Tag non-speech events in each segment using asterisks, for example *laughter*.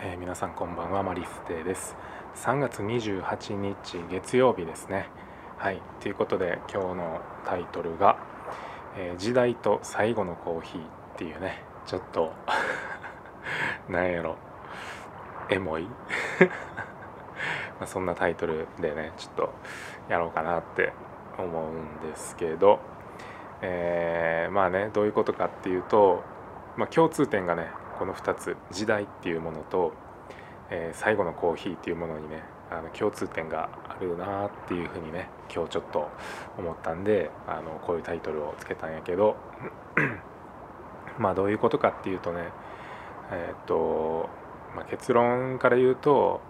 えー、皆さんこんばんはマリステです。3月28日月曜日ですね。はいということで今日のタイトルが、えー、時代と最後のコーヒー」っていうねちょっと *laughs* なんやろエモい。*laughs* まそんなタイトルでねちょっとやろうかなって思うんですけど、えー、まあねどういうことかっていうと、まあ、共通点がねこの2つ時代っていうものと、えー、最後のコーヒーっていうものにねあの共通点があるなっていうふうにね今日ちょっと思ったんであのこういうタイトルをつけたんやけど *clears throat* まあどういうことかっていうとねえっ、と、まあ、結論から言うと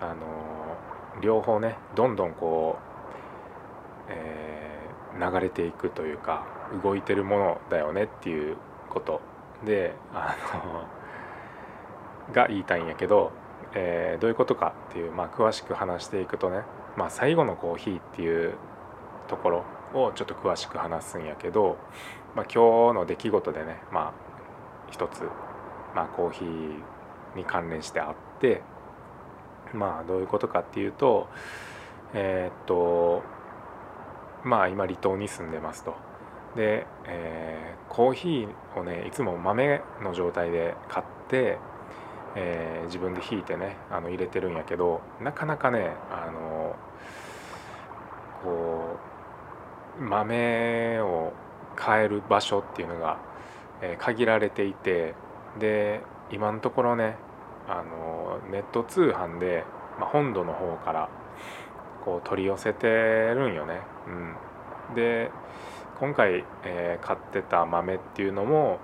あの両方ねどんどんこう、えー、流れていくというか動いてるものだよねっていうことであのが言いたいんやけど、えー、どういうことかっていう、まあ、詳しく話していくとね、まあ、最後のコーヒーっていうところをちょっと詳しく話すんやけど、まあ、今日の出来事でね、まあ、一つ、まあ、コーヒーに関連してあってまあどういうことかっていうとえー、っとまあ今離島に住んでますと。で、えー、コーヒーをねいつも豆の状態で買って、えー、自分でひいてねあの入れてるんやけどなかなかねあのこう豆を買える場所っていうのが、えー、限られていてで今のところねあのネット通販で、まあ、本土の方からこう取り寄せてるんよね。うん、で今回、えー、買ってた豆っていうのも、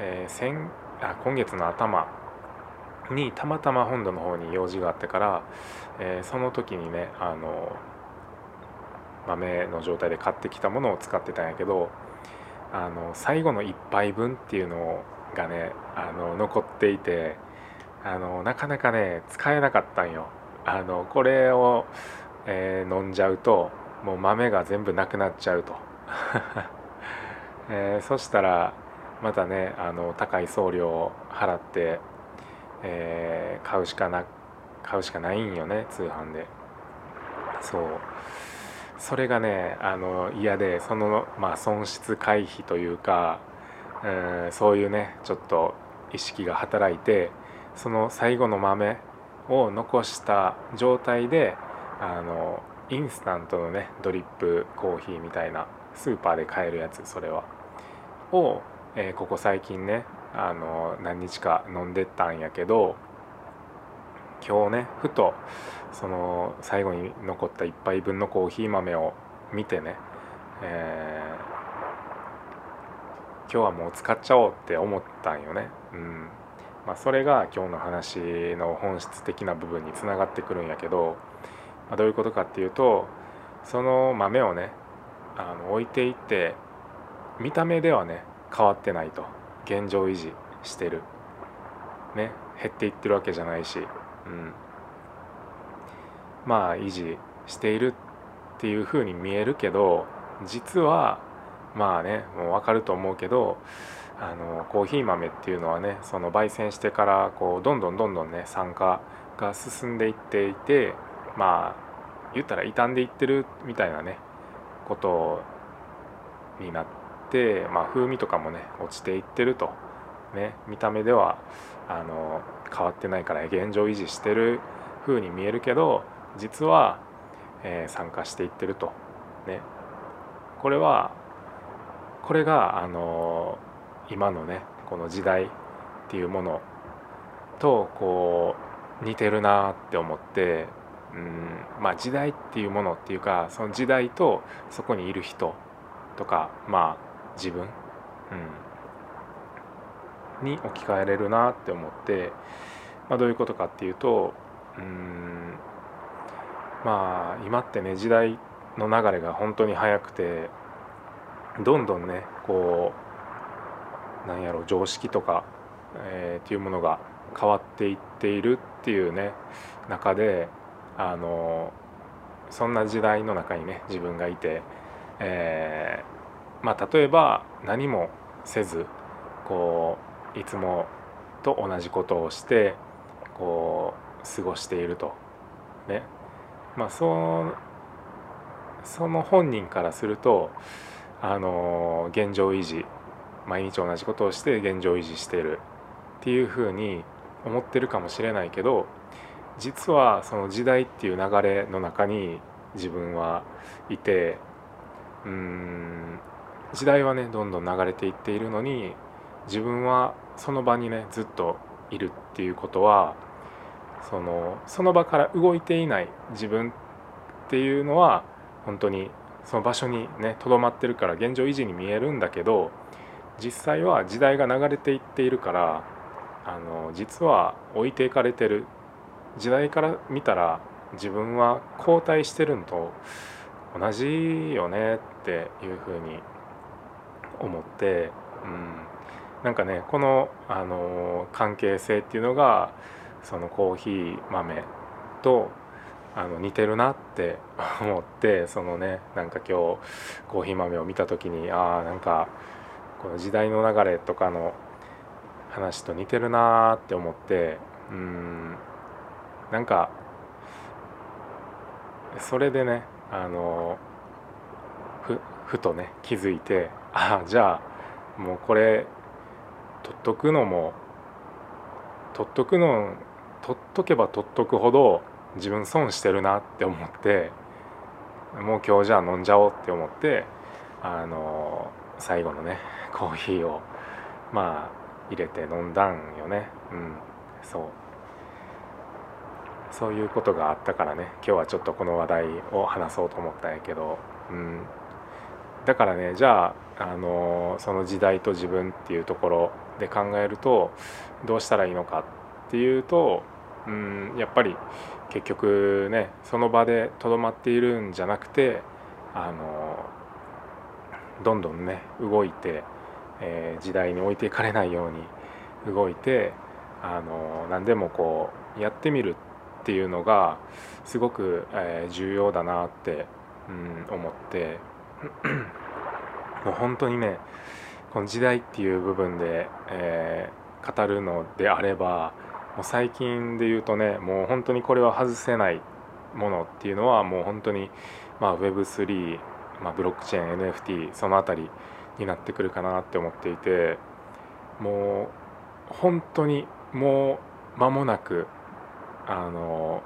えー、先あ今月の頭にたまたま本土の方に用事があってから、えー、その時にねあの豆の状態で買ってきたものを使ってたんやけどあの最後の1杯分っていうのがねあの残っていてあのなかなかね使えなかったんよ。あのこれを、えー、飲んじゃうともう豆が全部なくなっちゃうと。*laughs* えー、そしたらまたねあの高い送料を払って、えー、買うしかな買うしかないんよね通販で。そう。それがねあの嫌でその、まあ、損失回避というか、えー、そういうねちょっと意識が働いてその最後の豆を残した状態であのインスタントのねドリップコーヒーみたいなスーパーで買えるやつそれは。を、えー、ここ最近ねあの何日か飲んでったんやけど今日ねふとその最後に残った1杯分のコーヒー豆を見てね、えー、今日はもう使っちゃおうって思ったんよね。うんまあ、それが今日の話の本質的な部分につながってくるんやけど、まあ、どういうことかっていうとその豆をねあの置いていって見た目ではね変わってないと現状維持してる。ね減っていってるわけじゃないし、うん、まあ維持しているっていうふうに見えるけど実はまあねもう分かると思うけどあのコーヒー豆っていうのはねその焙煎してからこうどんどんどんどんね酸化が進んでいっていてまあ言ったら傷んでいってるみたいなねことになって、まあ、風味とかもね落ちていってると、ね、見た目ではあの変わってないから現状維持してる風に見えるけど実は、えー、参加していってると、ね、これはこれがあの今のねこの時代っていうものとこう似てるなって思ってうんまあ時代っていうものっていうかその時代とそこにいる人とかまあ自分、うん、に置き換えれるなって思って、まあ、どういうことかっていうとうんまあ今ってね時代の流れが本当に速くてどんどんねこうなんやろう常識とか、えー、っていうものが変わっていっているっていうね中であのそんな時代の中にね自分がいて、えー、まあ、例えば何もせずこういつもと同じことをしてこう過ごしていると。ね。まあそその本人からするとあの現状維持毎日同じことをして現状維持してるっていうふうに思ってるかもしれないけど実はその時代っていう流れの中に自分はいてうん時代はねどんどん流れていっているのに自分はその場にねずっといるっていうことはそのその場から動いていない自分っていうのは本当にその場所にねとどまってるから現状維持に見えるんだけど実際は時代が流れていっているからあの実は置いていかれてる。時代から見たら自分は後退してるのと同じよねっていうふうに思って、うん、なんかねこの、あの関係性っていうのがそのコーヒー豆とあの似てるなって *laughs* 思ってそのねなんか今日コーヒー豆を見た時にああなんかこの時代の流れとかの話と似てるなって思ってうん。なんかそれでねあのふふとね気づいてああじゃあもうこれ取っとくのも取っとくの取っとけば取っとくほど自分損してるなって思ってもう今日じゃあ飲んじゃおうって思ってあの最後のねコーヒーをまあ入れて飲んだんよね。うんそう。そういうことがあったからね今日はちょっとこの話題を話そうと思ったんやけど、うん、だからねじゃあ、あのその時代と自分っていうところで考えるとどうしたらいいのかっていうと、うん、やっぱり結局ねその場でとどまっているんじゃなくて、あのどんどんね動いて、えー、時代に置いていかれないように動いて、あの何でもこうやってみるっていうのがすごく、えー、重要だなって、うん、思って *clears throat* もう本当にねこの時代っていう部分で、えー、語るのであればもう最近で言うとねもう本当にこれは外せないものっていうのはもう本当に、まあ、Web3、まあ、ブロックチェーン NFT その辺りになってくるかなって思っていてもう本当にもう間もなくあの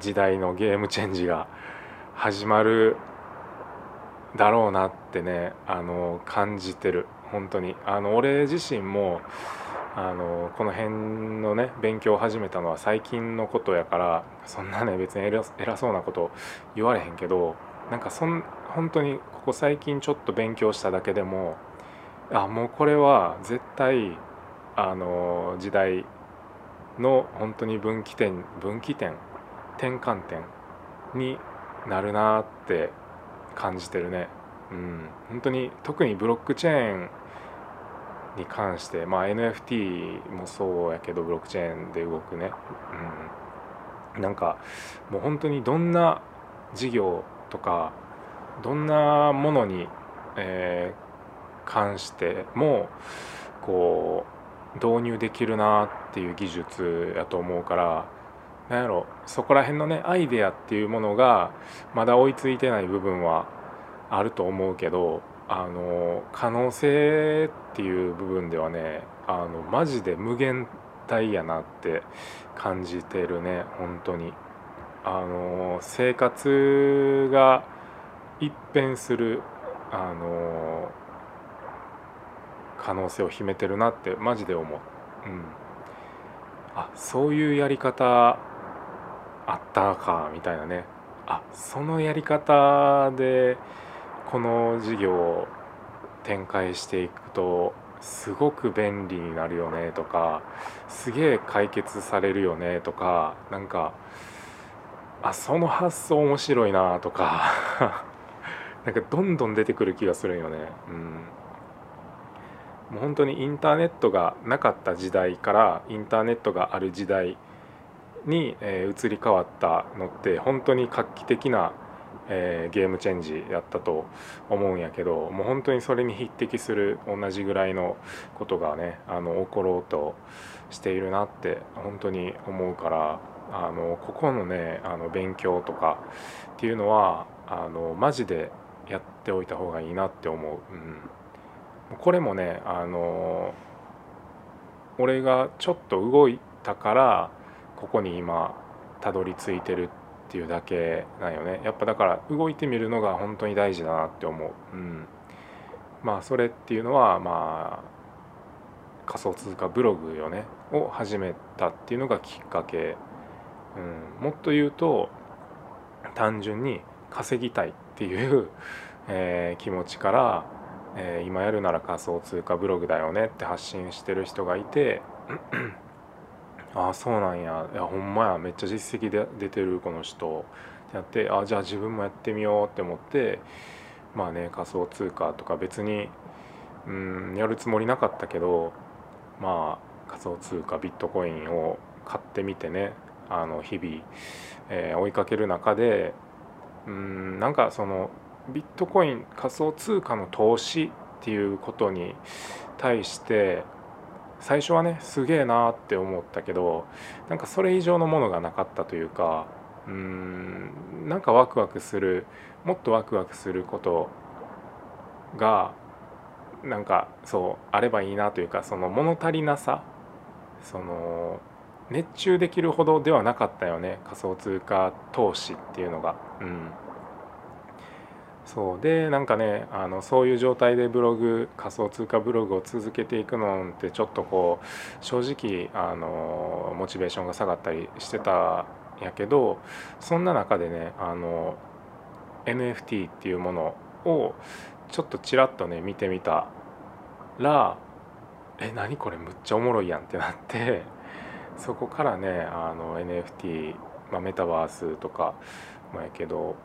時代のゲームチェンジが始まるだろうなってねあの感じてる。本当に。あの俺自身もあのこの辺のね勉強を始めたのは最近のことやからそんなね別に偉そうなこと言われへんけどなんかそん本当にここ最近ちょっと勉強しただけでもあもうこれは絶対あの時代の本当に分岐点分岐点転換点になるなって感じてるね。うん、本当に特にブロックチェーンに関して、まあ、NFT もそうやけどブロックチェーンで動くね、うん、なんかもう本当にどんな事業とかどんなものに、えー、関してもこう導入できるなっていう技術やと思うからなんやろ。そこら辺のねアイデアっていうものがまだ追いついてない部分はあると思うけどあの可能性っていう部分ではねあのマジで無限大やなって感じてるね本当に。あの生活が一変するあの可能性を秘めてるなってマジで思う、うん、あそういうやり方あったかみたいなねあそのやり方でこの事業を展開していくとすごく便利になるよねとかすげえ解決されるよねとかなんかあその発想面白いなとか *laughs* なんかどんどん出てくる気がするよね。うんもう本当にインターネットがなかった時代からインターネットがある時代に、え、移り変わったのって本当に画期的な、え、ゲームチェンジやったと思うんやけどもう本当にそれに匹敵する同じぐらいのことがねあの起ころうとしているなって本当に思うからあのここのねあの勉強とかっていうのはあのマジでやっておいた方がいいなって思う。うん、これもねあの俺がちょっと動いたからここに今たどり着いてるっていうだけなんよね。やっぱだから動いてみるのが本当に大事だなって思う、うん、まあそれっていうのはまあ仮想通貨ブログよね。を始めたっていうのがきっかけ、うん、もっと言うと単純に稼ぎたいっていう、えー、気持ちから、えー、今やるなら仮想通貨ブログだよねって発信してる人がいてあそうなんや。いやほんまや。めっちゃ実績で出てるこの人。ってやってあじゃあ自分もやってみようって思ってまあね仮想通貨とか別にうんやるつもりなかったけどまあ仮想通貨ビットコインを買ってみてねあの日々、えー、追いかける中でうんなんかそのビットコイン仮想通貨の投資っていうことに対して最初はねすげえなって思ったけどなんかそれ以上のものがなかったというかうーんなんかワクワクするもっとワクワクすることがなんかそうあればいいなというかその物足りなさその熱中できるほどではなかったよね仮想通貨投資っていうのが。うんそうでなんかねあのそういう状態でブログ仮想通貨ブログを続けていくのってちょっとこう正直あのモチベーションが下がったりしてたんやけどそんな中でねあの NFT っていうものをちょっとちらっとね見てみたらえ何これむっちゃおもろいやんってなってそこからねあの NFT、まあ、メタバースとかもやけど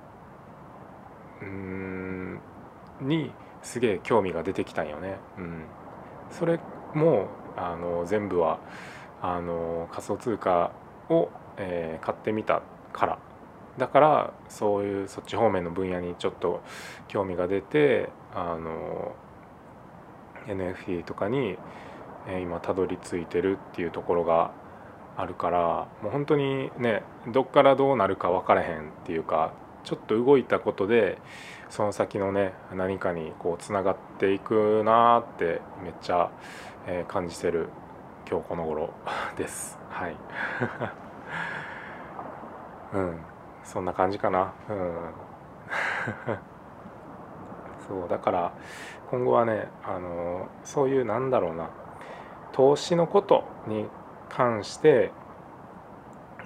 うん。にすげえ興味が出てきたんよね。うん、それもあの全部はあの仮想通貨を、えー、買ってみたから。だからそういうそっち方面の分野にちょっと興味が出てあの NFT とかに、えー、今たどり着いてるっていうところがあるからもう本当にねどっからどうなるか分からへんっていうかちょっと動いたことでその先のね何かにこうつながっていくなってめっちゃ、え、感じてる今日この頃 *laughs* です。はい。*laughs* うん。そんな感じかな。うん。*laughs* そうだから今後はねあのそういうなんだろうな投資のことに関して、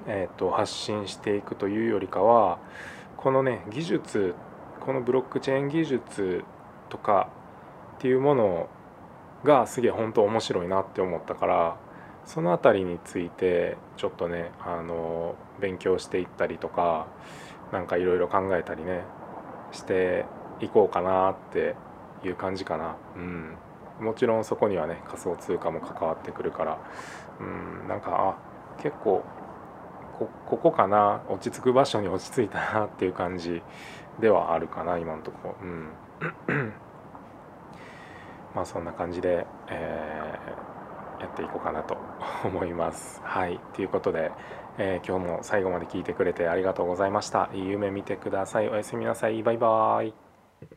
えーと発信していくというよりかはこのね技術このブロックチェーン技術とかっていうものがすげえ本当面白いなって思ったからその辺りについてちょっとねあの勉強していったりとか何かいろいろ考えたりねしていこうかなっていう感じかな。うんもちろんそこにはね仮想通貨も関わってくるからうんなんかあ結構こここかな落ち着く場所に落ち着いたなっていう感じではあるかな今のとこうん。*clears throat* まあそんな感じで、えー、やっていこうかなと *laughs* 思います。はい。ということで、えー、今日も最後まで聞いてくれてありがとうございました。いい夢見てください。おやすみなさい。バイバーイ。